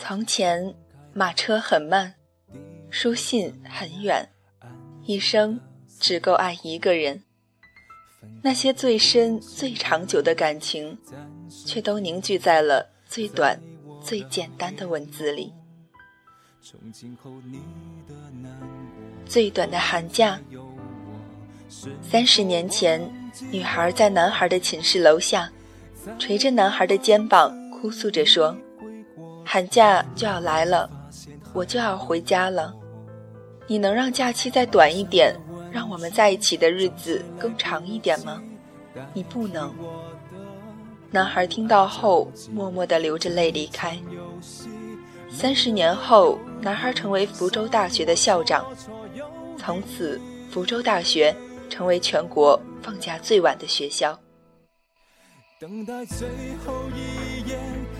从前，马车很慢，书信很远，一生只够爱一个人。那些最深、最长久的感情，却都凝聚在了最短、最简单的文字里。最短的寒假，三十年前，女孩在男孩的寝室楼下，捶着男孩的肩膀，哭诉着说。寒假就要来了，我就要回家了。你能让假期再短一点，让我们在一起的日子更长一点吗？你不能。男孩听到后，默默地流着泪离开。三十年后，男孩成为福州大学的校长，从此福州大学成为全国放假最晚的学校。等待最后一，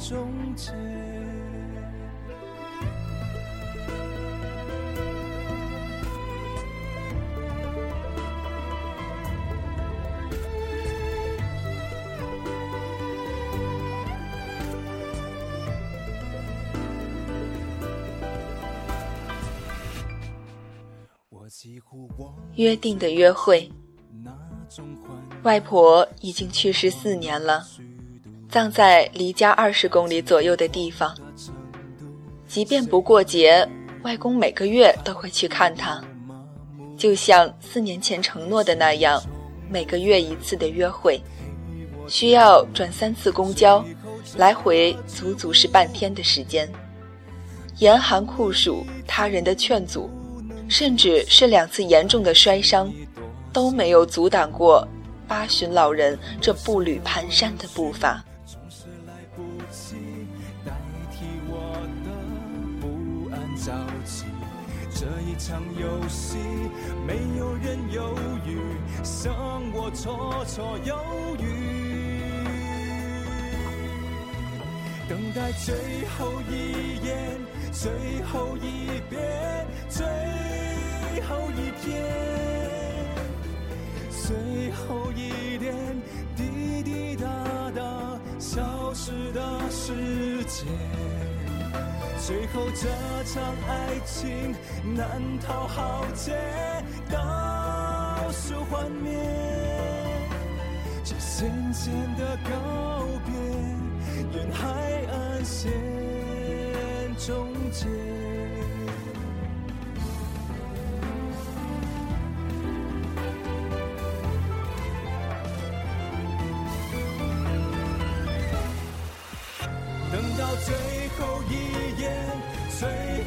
终结。约定的约会。外婆已经去世四年了，葬在离家二十公里左右的地方。即便不过节，外公每个月都会去看她，就像四年前承诺的那样，每个月一次的约会，需要转三次公交，来回足足是半天的时间。严寒酷暑，他人的劝阻，甚至是两次严重的摔伤，都没有阻挡过。八旬老人这步履蹒跚的步伐。这一场游戏，没有人犹豫，剩我绰绰有余。等待最后一眼，最后一遍，最后一天。最后一点滴滴答答消失的时间，最后这场爱情难逃浩劫，倒数幻灭，这咸咸的告别，沿海岸线终结。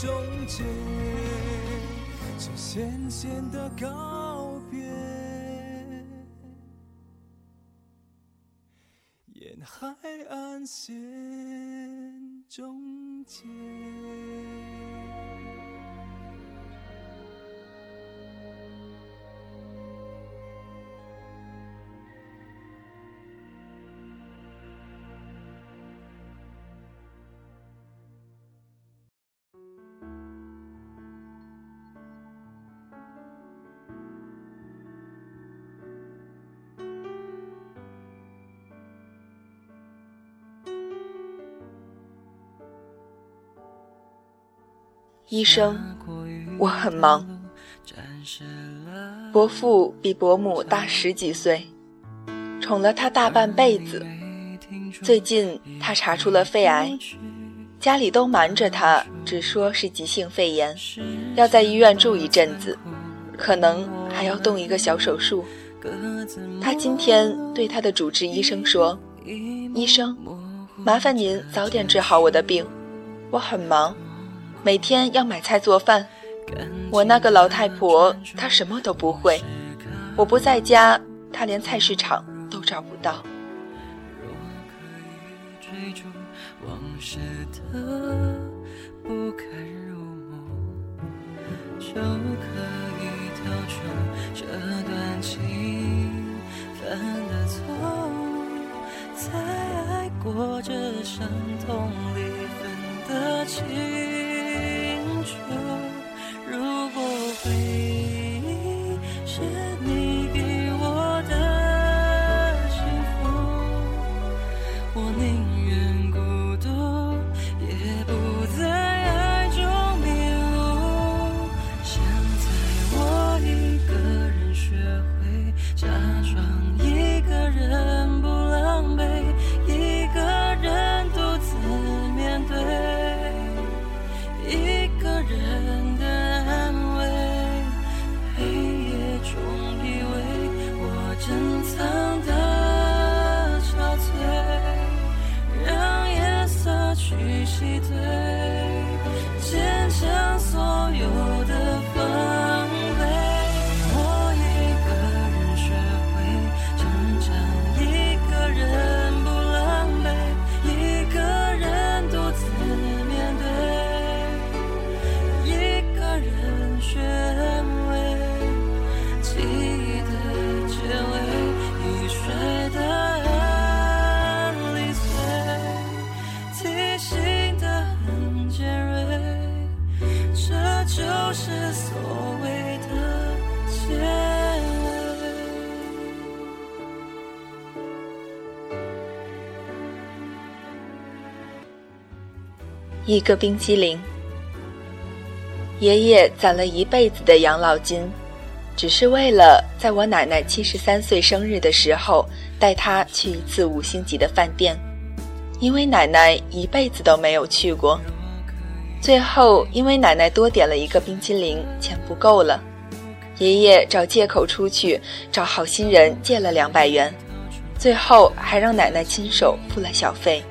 终结，这咸咸的告别，沿海岸线终结。医生，我很忙。伯父比伯母大十几岁，宠了他大半辈子。最近他查出了肺癌，家里都瞒着他，只说是急性肺炎，要在医院住一阵子，可能还要动一个小手术。他今天对他的主治医生说：“医生，麻烦您早点治好我的病，我很忙，每天要买菜做饭。我那个老太婆她什么都不会，我不在家，她连菜市场都找不到。”在爱过这伤痛里分得清楚。说如果回忆一个冰激凌。爷爷攒了一辈子的养老金，只是为了在我奶奶七十三岁生日的时候带她去一次五星级的饭店，因为奶奶一辈子都没有去过。最后，因为奶奶多点了一个冰激凌，钱不够了，爷爷找借口出去找好心人借了两百元，最后还让奶奶亲手付了小费。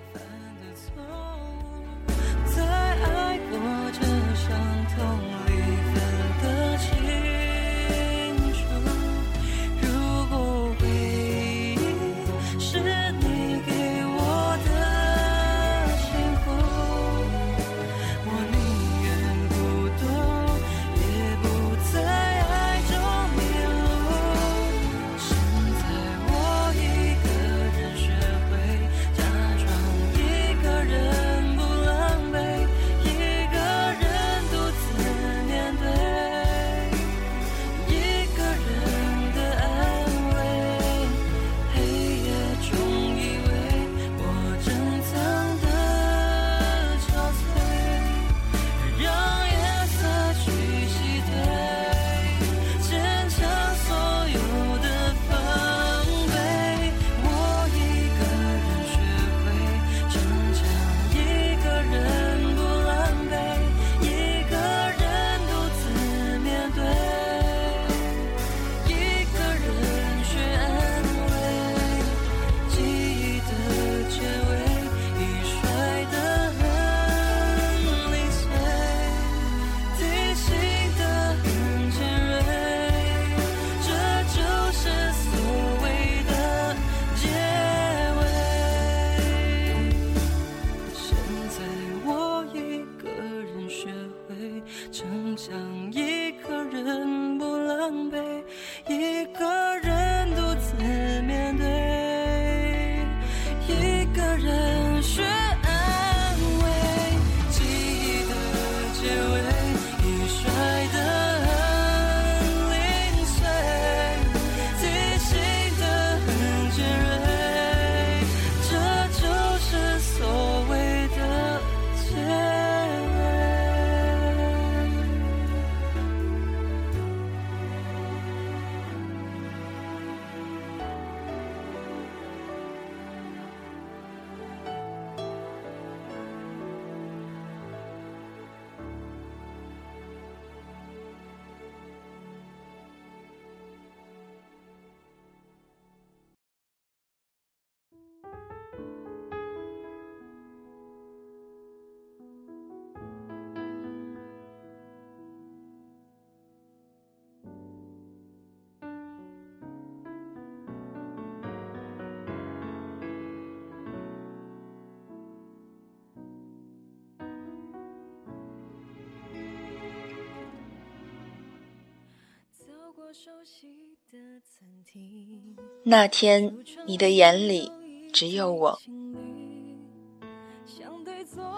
那天，你的眼里只有我。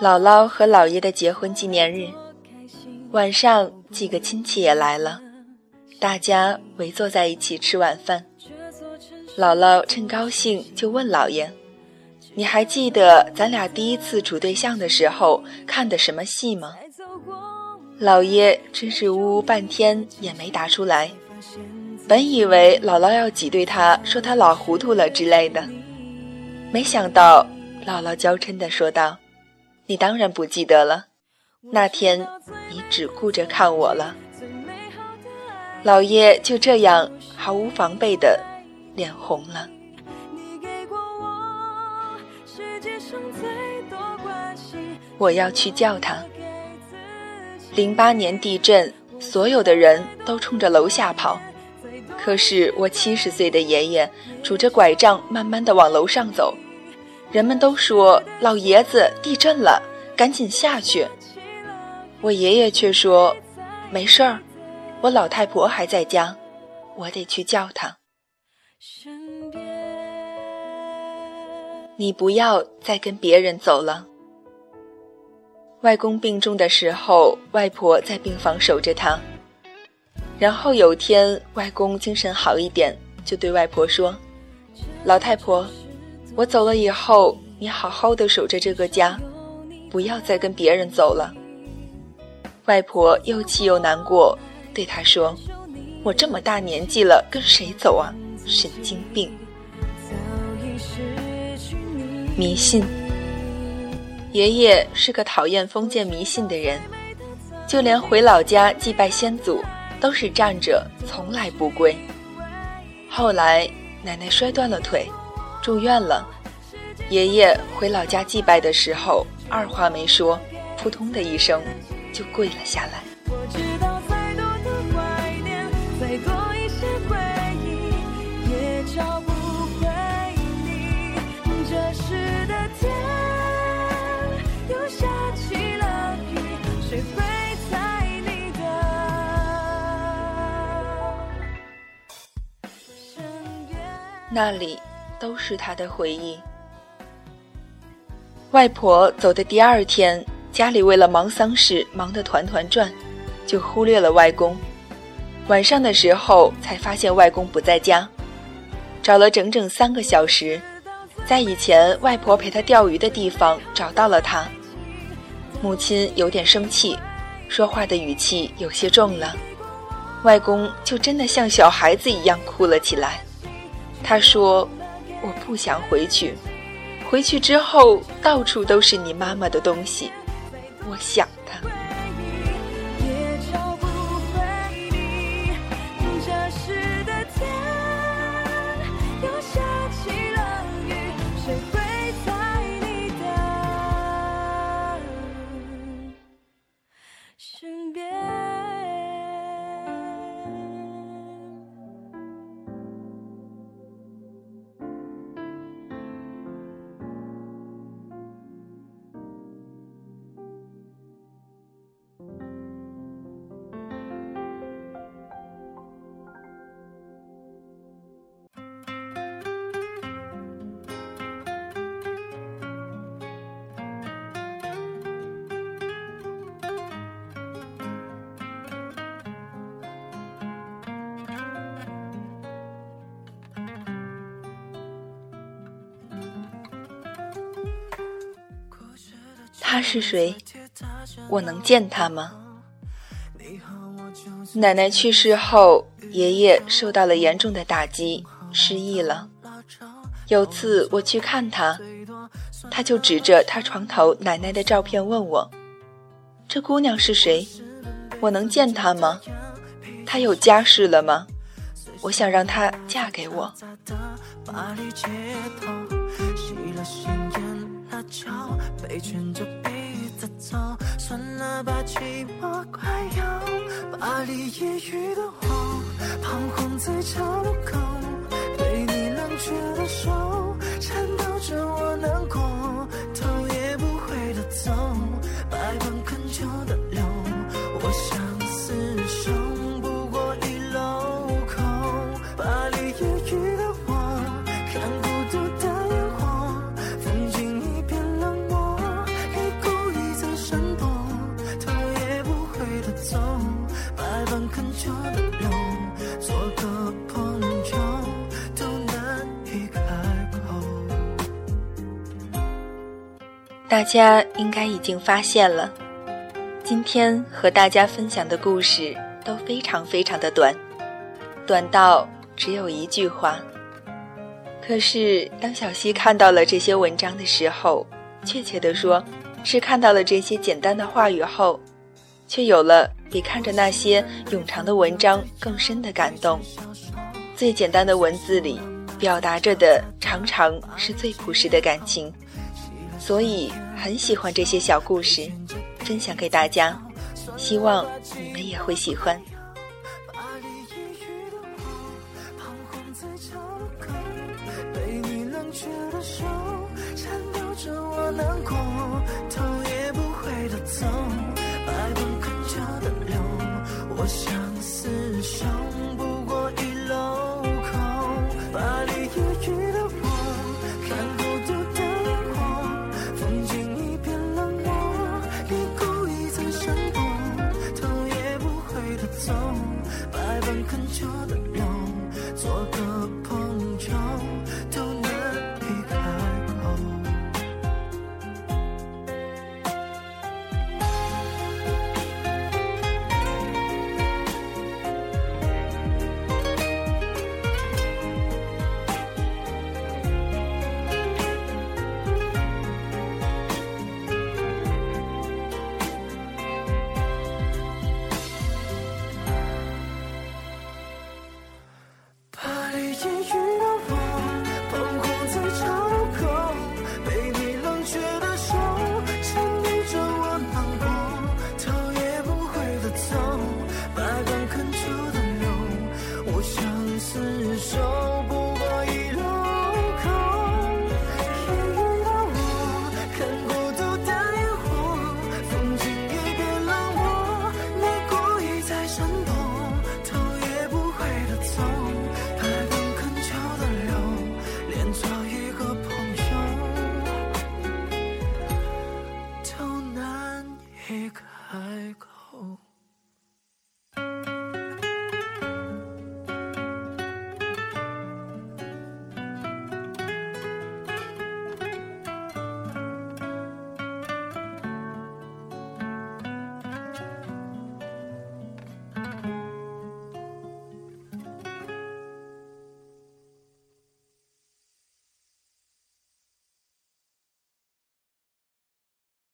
姥姥和姥爷的结婚纪念日，晚上几个亲戚也来了，大家围坐在一起吃晚饭。姥姥趁高兴就问姥爷：“你还记得咱俩第一次处对象的时候看的什么戏吗？”姥爷支支吾吾半天也没答出来。本以为姥姥要挤兑他，说他老糊涂了之类的，没想到姥姥娇嗔地说道：“你当然不记得了，那天你只顾着看我了。”老爷就这样毫无防备的脸红了。我要去叫他。零八年地震，所有的人都冲着楼下跑。可是我七十岁的爷爷拄着拐杖，慢慢的往楼上走。人们都说老爷子地震了，赶紧下去。我爷爷却说没事儿，我老太婆还在家，我得去叫她。你不要再跟别人走了。外公病重的时候，外婆在病房守着他。然后有天，外公精神好一点，就对外婆说：“老太婆，我走了以后，你好好的守着这个家，不要再跟别人走了。”外婆又气又难过，对他说：“我这么大年纪了，跟谁走啊？神经病！”迷信。爷爷是个讨厌封建迷信的人，就连回老家祭拜先祖。都是站着，从来不跪。后来奶奶摔断了腿，住院了。爷爷回老家祭拜的时候，二话没说，扑通的一声就跪了下来。这时的那里都是他的回忆。外婆走的第二天，家里为了忙丧事忙得团团转，就忽略了外公。晚上的时候才发现外公不在家，找了整整三个小时，在以前外婆陪他钓鱼的地方找到了他。母亲有点生气，说话的语气有些重了。外公就真的像小孩子一样哭了起来。他说：“我不想回去，回去之后到处都是你妈妈的东西，我想她。”他是谁？我能见他吗？奶奶去世后，爷爷受到了严重的打击，失忆了。有次我去看他，他就指着他床头奶奶的照片问我：“这姑娘是谁？我能见她吗？她有家室了吗？我想让她嫁给我。”被劝着鼻子走，算了吧，寂寞快要巴黎夜雨的我，彷徨在桥路口，被你冷却的手颤抖着我能大家应该已经发现了，今天和大家分享的故事都非常非常的短，短到只有一句话。可是当小溪看到了这些文章的时候，确切的说，是看到了这些简单的话语后，却有了比看着那些冗长的文章更深的感动。最简单的文字里，表达着的常常是最朴实的感情，所以很喜欢这些小故事，分享给大家，希望你们也会喜欢。